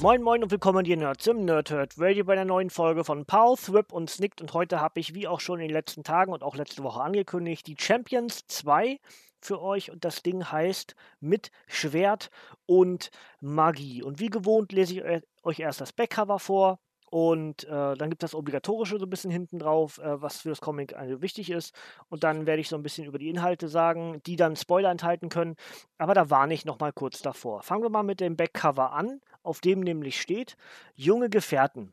Moin Moin und willkommen hier Nerds im Nerdhurt Radio bei einer neuen Folge von Pow, Thrip und Snicked und heute habe ich, wie auch schon in den letzten Tagen und auch letzte Woche angekündigt, die Champions 2 für euch und das Ding heißt mit Schwert und Magie. Und wie gewohnt lese ich euch erst das Backcover vor, und äh, dann gibt es das Obligatorische so ein bisschen hinten drauf, äh, was für das Comic also wichtig ist. Und dann werde ich so ein bisschen über die Inhalte sagen, die dann Spoiler enthalten können. Aber da warne ich nochmal kurz davor. Fangen wir mal mit dem Backcover an, auf dem nämlich steht: Junge Gefährten.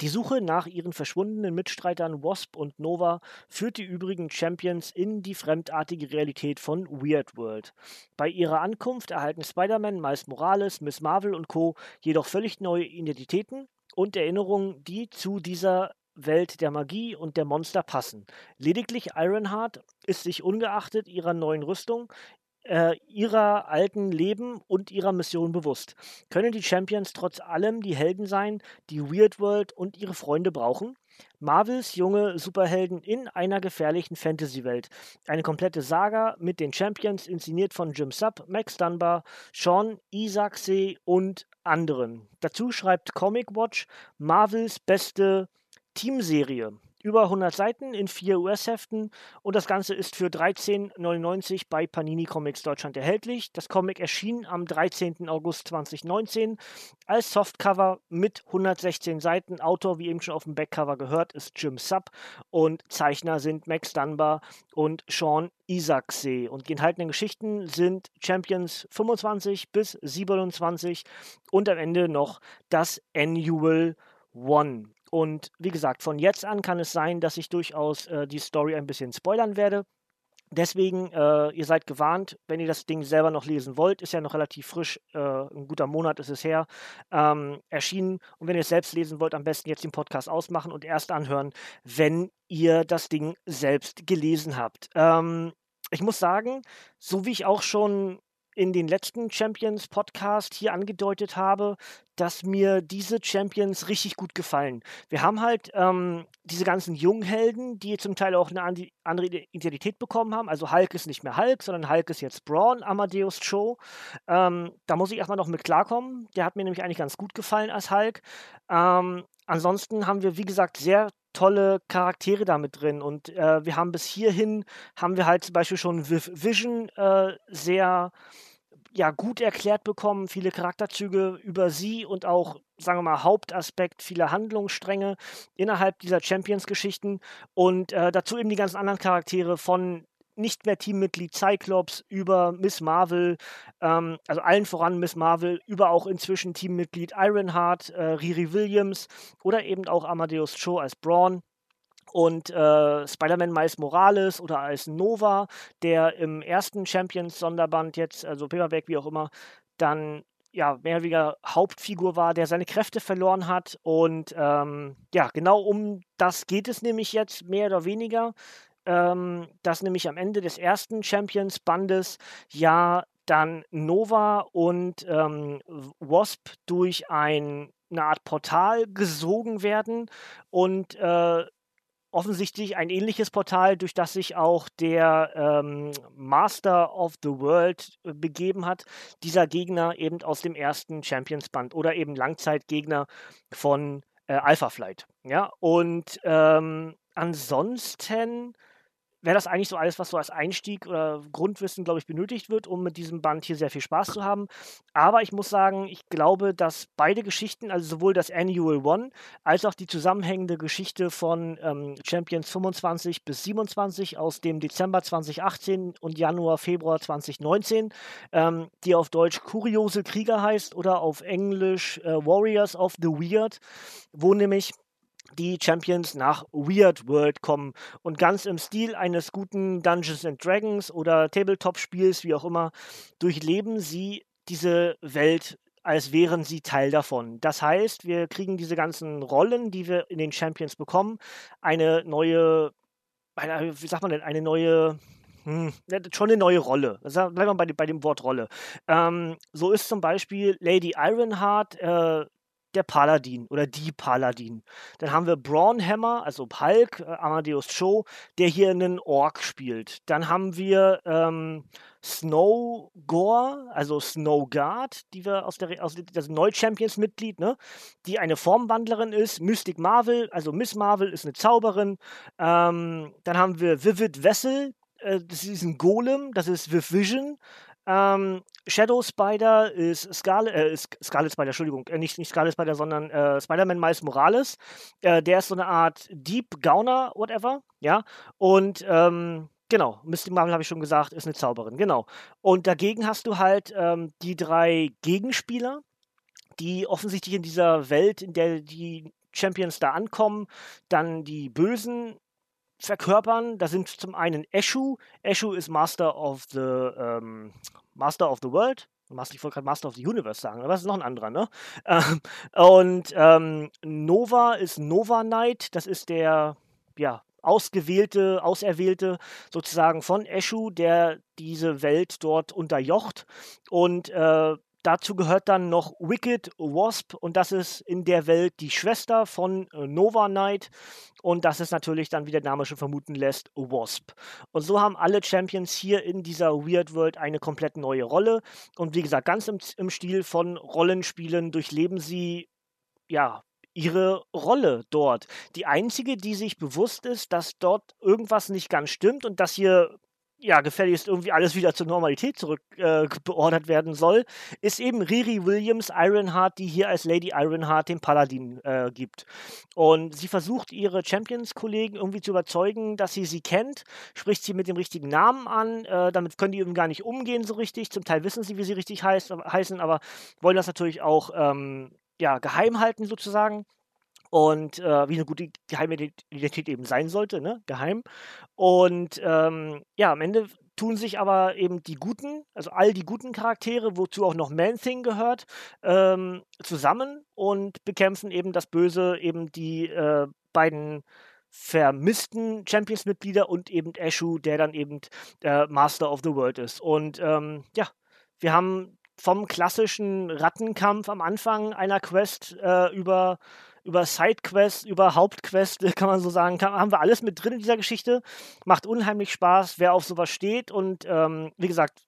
Die Suche nach ihren verschwundenen Mitstreitern Wasp und Nova führt die übrigen Champions in die fremdartige Realität von Weird World. Bei ihrer Ankunft erhalten Spider-Man, Miles Morales, Miss Marvel und Co. jedoch völlig neue Identitäten und Erinnerungen, die zu dieser Welt der Magie und der Monster passen. Lediglich Ironheart ist sich ungeachtet ihrer neuen Rüstung, äh, ihrer alten Leben und ihrer Mission bewusst. Können die Champions trotz allem die Helden sein, die Weird World und ihre Freunde brauchen? Marvels junge Superhelden in einer gefährlichen Fantasy-Welt. Eine komplette Saga mit den Champions, inszeniert von Jim Sub, Max Dunbar, Sean Isaacsee und anderen. Dazu schreibt Comic Watch Marvels beste Teamserie über 100 Seiten in vier US-Heften und das Ganze ist für 13,99 bei Panini Comics Deutschland erhältlich. Das Comic erschien am 13. August 2019 als Softcover mit 116 Seiten. Autor, wie eben schon auf dem Backcover gehört, ist Jim Sub und Zeichner sind Max Dunbar und Sean Isaacsee. Und die enthaltenen Geschichten sind Champions 25 bis 27 und am Ende noch das Annual One. Und wie gesagt, von jetzt an kann es sein, dass ich durchaus äh, die Story ein bisschen spoilern werde. Deswegen, äh, ihr seid gewarnt, wenn ihr das Ding selber noch lesen wollt, ist ja noch relativ frisch, äh, ein guter Monat ist es her, ähm, erschienen. Und wenn ihr es selbst lesen wollt, am besten jetzt den Podcast ausmachen und erst anhören, wenn ihr das Ding selbst gelesen habt. Ähm, ich muss sagen, so wie ich auch schon in den letzten Champions Podcast hier angedeutet habe, dass mir diese Champions richtig gut gefallen. Wir haben halt ähm, diese ganzen Junghelden, die zum Teil auch eine andere Identität bekommen haben. Also Hulk ist nicht mehr Hulk, sondern Hulk ist jetzt Braun, Amadeus Cho. Ähm, da muss ich erstmal noch mit klarkommen. Der hat mir nämlich eigentlich ganz gut gefallen als Hulk. Ähm, ansonsten haben wir, wie gesagt, sehr tolle Charaktere damit drin. Und äh, wir haben bis hierhin, haben wir halt zum Beispiel schon Vision äh, sehr ja, gut erklärt bekommen, viele Charakterzüge über sie und auch, sagen wir mal, Hauptaspekt, viele Handlungsstränge innerhalb dieser Champions-Geschichten. Und äh, dazu eben die ganzen anderen Charaktere von nicht mehr Teammitglied Cyclops über Miss Marvel, ähm, also allen voran Miss Marvel, über auch inzwischen Teammitglied Ironheart, äh, Riri Williams oder eben auch Amadeus Cho als Braun und äh, Spider-Man Miles Morales oder als Nova, der im ersten Champions-Sonderband jetzt, also Paperback, wie auch immer, dann ja, mehr oder weniger Hauptfigur war, der seine Kräfte verloren hat. Und ähm, ja, genau um das geht es nämlich jetzt mehr oder weniger. Ähm, dass nämlich am Ende des ersten Champions-Bandes ja dann Nova und ähm, Wasp durch ein, eine Art Portal gesogen werden und äh, offensichtlich ein ähnliches Portal, durch das sich auch der ähm, Master of the World äh, begeben hat. Dieser Gegner eben aus dem ersten Champions Band oder eben Langzeitgegner von äh, Alpha Flight. Ja, und ähm, ansonsten wäre das eigentlich so alles, was so als Einstieg oder Grundwissen, glaube ich, benötigt wird, um mit diesem Band hier sehr viel Spaß zu haben. Aber ich muss sagen, ich glaube, dass beide Geschichten, also sowohl das Annual One als auch die zusammenhängende Geschichte von ähm, Champions 25 bis 27 aus dem Dezember 2018 und Januar, Februar 2019, ähm, die auf Deutsch Kuriose Krieger heißt oder auf Englisch äh, Warriors of the Weird, wo nämlich die Champions nach Weird World kommen und ganz im Stil eines guten Dungeons and Dragons oder Tabletop-Spiels, wie auch immer, durchleben sie diese Welt als wären sie Teil davon. Das heißt, wir kriegen diese ganzen Rollen, die wir in den Champions bekommen, eine neue, eine, wie sagt man denn, eine neue, hm, schon eine neue Rolle. Bleiben wir bei, bei dem Wort Rolle. Ähm, so ist zum Beispiel Lady Ironheart äh, der Paladin oder die Paladin. Dann haben wir Brawnhammer, also Hulk, äh, Amadeus Cho, der hier einen Ork spielt. Dann haben wir ähm, Snow Gore, also Snow Guard, die wir aus der aus das Neu-Champions-Mitglied, ne? die eine Formwandlerin ist. Mystic Marvel, also Miss Marvel ist eine Zauberin. Ähm, dann haben wir Vivid Vessel, äh, das ist ein Golem, das ist Viv Vision. Ähm, Shadow Spider ist Scarlet, äh, ist Scarlet Spider, Entschuldigung, äh, nicht, nicht Scarlet Spider, sondern äh, Spider-Man Miles Morales. Äh, der ist so eine Art Deep Gauner, whatever, ja. Und ähm, genau, Mystic Marvel habe ich schon gesagt, ist eine Zauberin, genau. Und dagegen hast du halt ähm, die drei Gegenspieler, die offensichtlich in dieser Welt, in der die Champions da ankommen, dann die Bösen verkörpern. Da sind zum einen Eshu. Eshu ist Master of the ähm, Master of the World. Ich wollte gerade Master of the Universe sagen, aber das ist noch ein anderer, ne? Ähm, und ähm, Nova ist Nova Knight. Das ist der, ja, ausgewählte, auserwählte sozusagen von Eshu, der diese Welt dort unterjocht. Und äh, Dazu gehört dann noch Wicked Wasp und das ist in der Welt die Schwester von äh, Nova Knight und das ist natürlich dann, wie der Name schon vermuten lässt, Wasp. Und so haben alle Champions hier in dieser Weird World eine komplett neue Rolle und wie gesagt, ganz im, im Stil von Rollenspielen durchleben sie ja ihre Rolle dort. Die einzige, die sich bewusst ist, dass dort irgendwas nicht ganz stimmt und dass hier ja, gefälligst irgendwie alles wieder zur Normalität zurückbeordert äh, werden soll, ist eben Riri Williams Ironheart, die hier als Lady Ironheart den Paladin äh, gibt. Und sie versucht ihre Champions-Kollegen irgendwie zu überzeugen, dass sie sie kennt, spricht sie mit dem richtigen Namen an, äh, damit können die eben gar nicht umgehen so richtig. Zum Teil wissen sie, wie sie richtig heißt, heißen, aber wollen das natürlich auch ähm, ja, geheim halten sozusagen und äh, wie eine gute geheime Identität eben sein sollte, ne? geheim. Und ähm, ja, am Ende tun sich aber eben die guten, also all die guten Charaktere, wozu auch noch Man-Thing gehört, ähm, zusammen und bekämpfen eben das Böse, eben die äh, beiden vermissten Champions-Mitglieder und eben Eshu, der dann eben äh, Master of the World ist. Und ähm, ja, wir haben vom klassischen Rattenkampf am Anfang einer Quest äh, über über Sidequests, über Hauptquests, kann man so sagen, kann, haben wir alles mit drin in dieser Geschichte. Macht unheimlich Spaß, wer auf sowas steht und ähm, wie gesagt,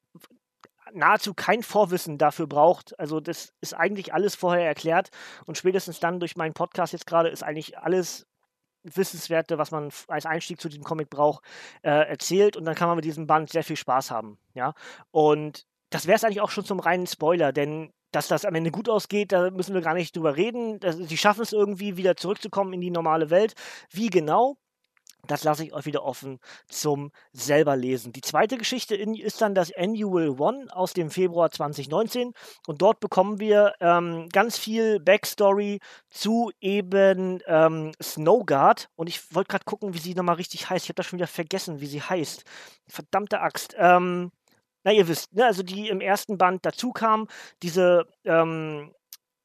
nahezu kein Vorwissen dafür braucht. Also das ist eigentlich alles vorher erklärt und spätestens dann durch meinen Podcast jetzt gerade ist eigentlich alles Wissenswerte, was man als Einstieg zu diesem Comic braucht, äh, erzählt und dann kann man mit diesem Band sehr viel Spaß haben. Ja, und das wäre es eigentlich auch schon zum reinen Spoiler, denn dass das am Ende gut ausgeht, da müssen wir gar nicht drüber reden. sie schaffen es irgendwie wieder zurückzukommen in die normale Welt. Wie genau? Das lasse ich euch wieder offen zum selber lesen. Die zweite Geschichte ist dann das Annual One aus dem Februar 2019 und dort bekommen wir ähm, ganz viel Backstory zu eben ähm, Snowguard und ich wollte gerade gucken, wie sie nochmal richtig heißt. Ich habe das schon wieder vergessen, wie sie heißt. Verdammte Axt. Ähm, na, ihr wisst, ne, also die im ersten Band dazu kam, diese ähm,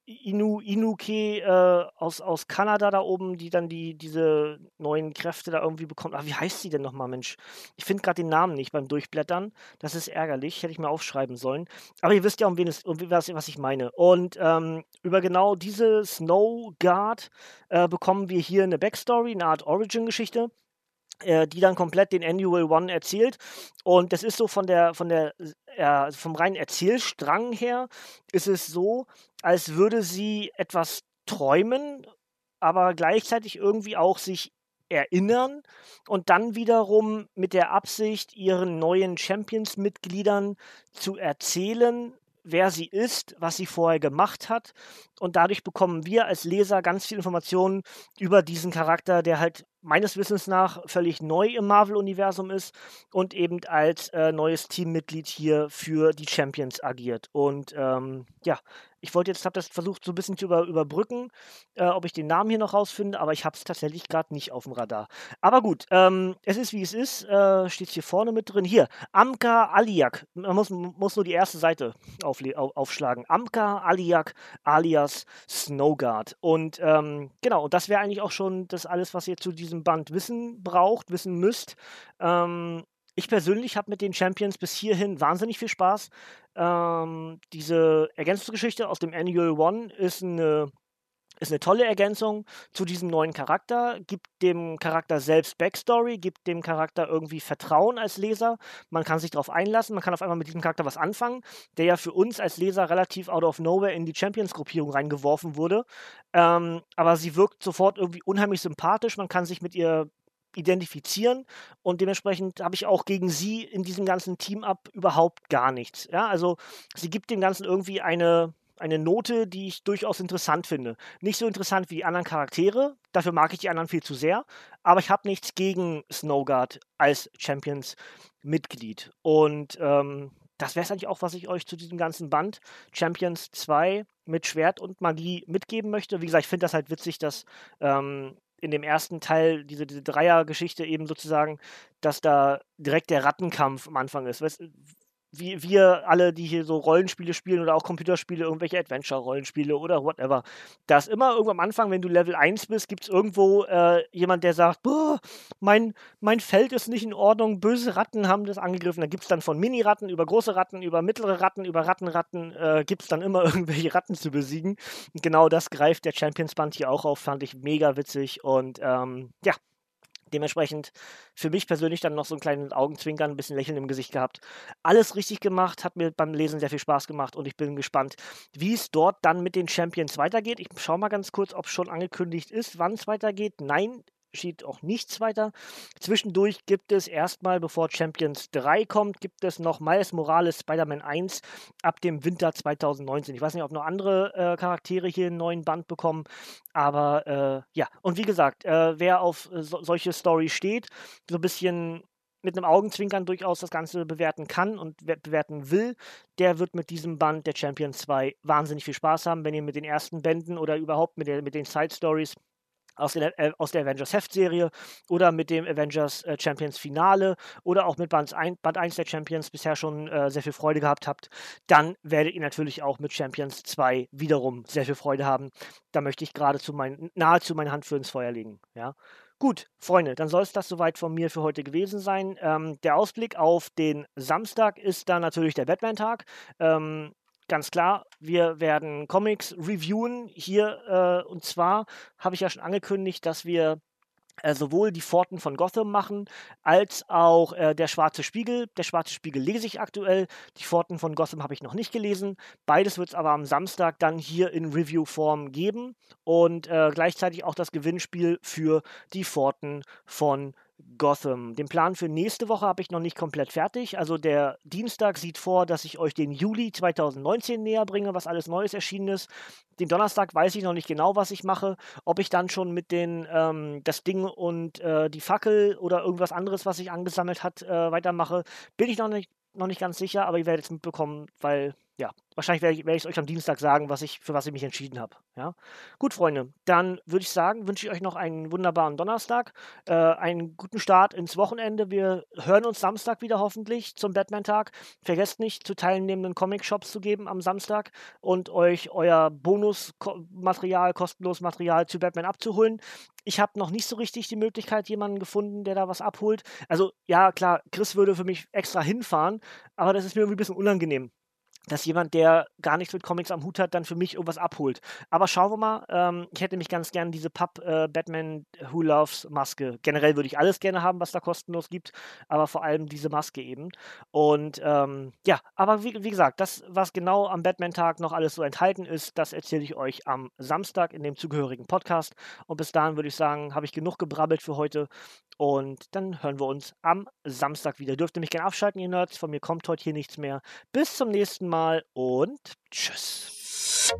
Inu, Inuke äh, aus, aus Kanada da oben, die dann die, diese neuen Kräfte da irgendwie bekommt. Ach, wie heißt sie denn nochmal, Mensch? Ich finde gerade den Namen nicht beim Durchblättern. Das ist ärgerlich, hätte ich mir aufschreiben sollen. Aber ihr wisst ja, um wen es, um was, was ich meine. Und ähm, über genau diese Snow Guard äh, bekommen wir hier eine Backstory, eine Art Origin-Geschichte äh, die dann komplett den Annual One erzählt. Und das ist so von der, von der, äh, vom reinen Erzählstrang her, ist es so, als würde sie etwas träumen, aber gleichzeitig irgendwie auch sich erinnern und dann wiederum mit der Absicht, ihren neuen Champions-Mitgliedern zu erzählen, wer sie ist, was sie vorher gemacht hat. Und dadurch bekommen wir als Leser ganz viel Informationen über diesen Charakter, der halt meines Wissens nach völlig neu im Marvel-Universum ist und eben als äh, neues Teammitglied hier für die Champions agiert. Und ähm, ja, Ich wollte jetzt, habe das versucht so ein bisschen zu über, überbrücken, äh, ob ich den Namen hier noch rausfinde, aber ich habe es tatsächlich gerade nicht auf dem Radar. Aber gut, ähm, es ist wie es ist, äh, steht hier vorne mit drin. Hier, Amka Aliak. Man muss, muss nur die erste Seite auf, auf, aufschlagen. Amka Aliak alias Snowguard. Und ähm, genau, das wäre eigentlich auch schon das alles, was ihr zu diesem Band wissen braucht, wissen müsst. Ähm, ich persönlich habe mit den Champions bis hierhin wahnsinnig viel Spaß. Ähm, diese Ergänzungsgeschichte aus dem Annual One ist eine, ist eine tolle Ergänzung zu diesem neuen Charakter, gibt dem Charakter selbst Backstory, gibt dem Charakter irgendwie Vertrauen als Leser. Man kann sich darauf einlassen, man kann auf einmal mit diesem Charakter was anfangen, der ja für uns als Leser relativ out of nowhere in die Champions-Gruppierung reingeworfen wurde. Ähm, aber sie wirkt sofort irgendwie unheimlich sympathisch, man kann sich mit ihr identifizieren und dementsprechend habe ich auch gegen sie in diesem ganzen Team-Up überhaupt gar nichts. Ja, also sie gibt dem Ganzen irgendwie eine, eine Note, die ich durchaus interessant finde. Nicht so interessant wie die anderen Charaktere, dafür mag ich die anderen viel zu sehr, aber ich habe nichts gegen Snowguard als Champions-Mitglied. Und ähm, das wäre es eigentlich auch, was ich euch zu diesem ganzen Band Champions 2 mit Schwert und Magie mitgeben möchte. Wie gesagt, ich finde das halt witzig, dass ähm, in dem ersten Teil, diese, diese Dreier-Geschichte eben sozusagen, dass da direkt der Rattenkampf am Anfang ist. Weißt, wie wir alle, die hier so Rollenspiele spielen oder auch Computerspiele, irgendwelche Adventure-Rollenspiele oder whatever. Da ist immer irgendwo am Anfang, wenn du Level 1 bist, gibt es irgendwo äh, jemand, der sagt, mein, mein Feld ist nicht in Ordnung, böse Ratten haben das angegriffen. Da gibt es dann von Mini-Ratten über große Ratten, über mittlere Ratten, über Rattenratten, äh, gibt es dann immer irgendwelche Ratten zu besiegen. Und genau das greift der Champions-Band hier auch auf, fand ich mega witzig und ähm, ja, Dementsprechend für mich persönlich dann noch so ein kleines Augenzwinkern, ein bisschen Lächeln im Gesicht gehabt. Alles richtig gemacht, hat mir beim Lesen sehr viel Spaß gemacht und ich bin gespannt, wie es dort dann mit den Champions weitergeht. Ich schaue mal ganz kurz, ob es schon angekündigt ist, wann es weitergeht. Nein, steht auch nichts weiter. Zwischendurch gibt es erstmal, bevor Champions 3 kommt, gibt es noch Miles Morales Spider-Man 1 ab dem Winter 2019. Ich weiß nicht, ob noch andere äh, Charaktere hier einen neuen Band bekommen, aber äh, ja. Und wie gesagt, äh, wer auf äh, so, solche Story steht, so ein bisschen mit einem Augenzwinkern durchaus das Ganze bewerten kann und bewerten will, der wird mit diesem Band der Champions 2 wahnsinnig viel Spaß haben, wenn ihr mit den ersten Bänden oder überhaupt mit, der, mit den Side Stories aus, den, äh, aus der Avengers Heft-Serie oder mit dem Avengers äh, Champions Finale oder auch mit Band 1, Band 1 der Champions bisher schon äh, sehr viel Freude gehabt habt, dann werdet ihr natürlich auch mit Champions 2 wiederum sehr viel Freude haben. Da möchte ich geradezu mein, nahezu meine Hand für ins Feuer legen. Ja. Gut, Freunde, dann soll es das soweit von mir für heute gewesen sein. Ähm, der Ausblick auf den Samstag ist dann natürlich der Batman-Tag. Ähm, ganz klar, wir werden Comics reviewen hier. Äh, und zwar habe ich ja schon angekündigt, dass wir äh, sowohl die Pforten von Gotham machen, als auch äh, der Schwarze Spiegel. Der Schwarze Spiegel lese ich aktuell. Die Pforten von Gotham habe ich noch nicht gelesen. Beides wird es aber am Samstag dann hier in Review-Form geben. Und äh, gleichzeitig auch das Gewinnspiel für die Pforten von Gotham. Gotham. Den Plan für nächste Woche habe ich noch nicht komplett fertig. Also der Dienstag sieht vor, dass ich euch den Juli 2019 näher bringe, was alles Neues erschienen ist. Den Donnerstag weiß ich noch nicht genau, was ich mache. Ob ich dann schon mit den ähm, das Ding und äh, die Fackel oder irgendwas anderes, was sich angesammelt hat, äh, weitermache, bin ich noch nicht, noch nicht ganz sicher, aber ihr werdet es mitbekommen, weil ja, wahrscheinlich werde ich es euch am Dienstag sagen, was ich, für was ich mich entschieden habe. Ja? Gut, Freunde, dann würde ich sagen, wünsche ich euch noch einen wunderbaren Donnerstag, äh, einen guten Start ins Wochenende. Wir hören uns Samstag wieder hoffentlich zum Batman-Tag. Vergesst nicht, zu teilnehmenden Comic-Shops zu geben am Samstag und euch euer Bonusmaterial, kostenloses Material zu Batman abzuholen. Ich habe noch nicht so richtig die Möglichkeit, jemanden gefunden, der da was abholt. Also, ja, klar, Chris würde für mich extra hinfahren, aber das ist mir irgendwie ein bisschen unangenehm dass jemand, der gar nichts mit Comics am Hut hat, dann für mich irgendwas abholt. Aber schauen wir mal. Ähm, ich hätte mich ganz gern diese Pub äh, Batman Who Loves Maske. Generell würde ich alles gerne haben, was da kostenlos gibt, aber vor allem diese Maske eben. Und ähm, ja, aber wie, wie, gesagt, das, was genau am Batman-Tag noch alles so enthalten ist, das erzähle ich euch am Samstag in dem zugehörigen Podcast. Und bis dahin würde ich sagen, habe ich genug gebrabbelt für heute. Und dann hören wir uns am Samstag wieder. Dürft ihr mich gerne abschalten, ihr Nerds. Von mir kommt heute hier nichts mehr. Bis zum nächsten Mal und tschüss.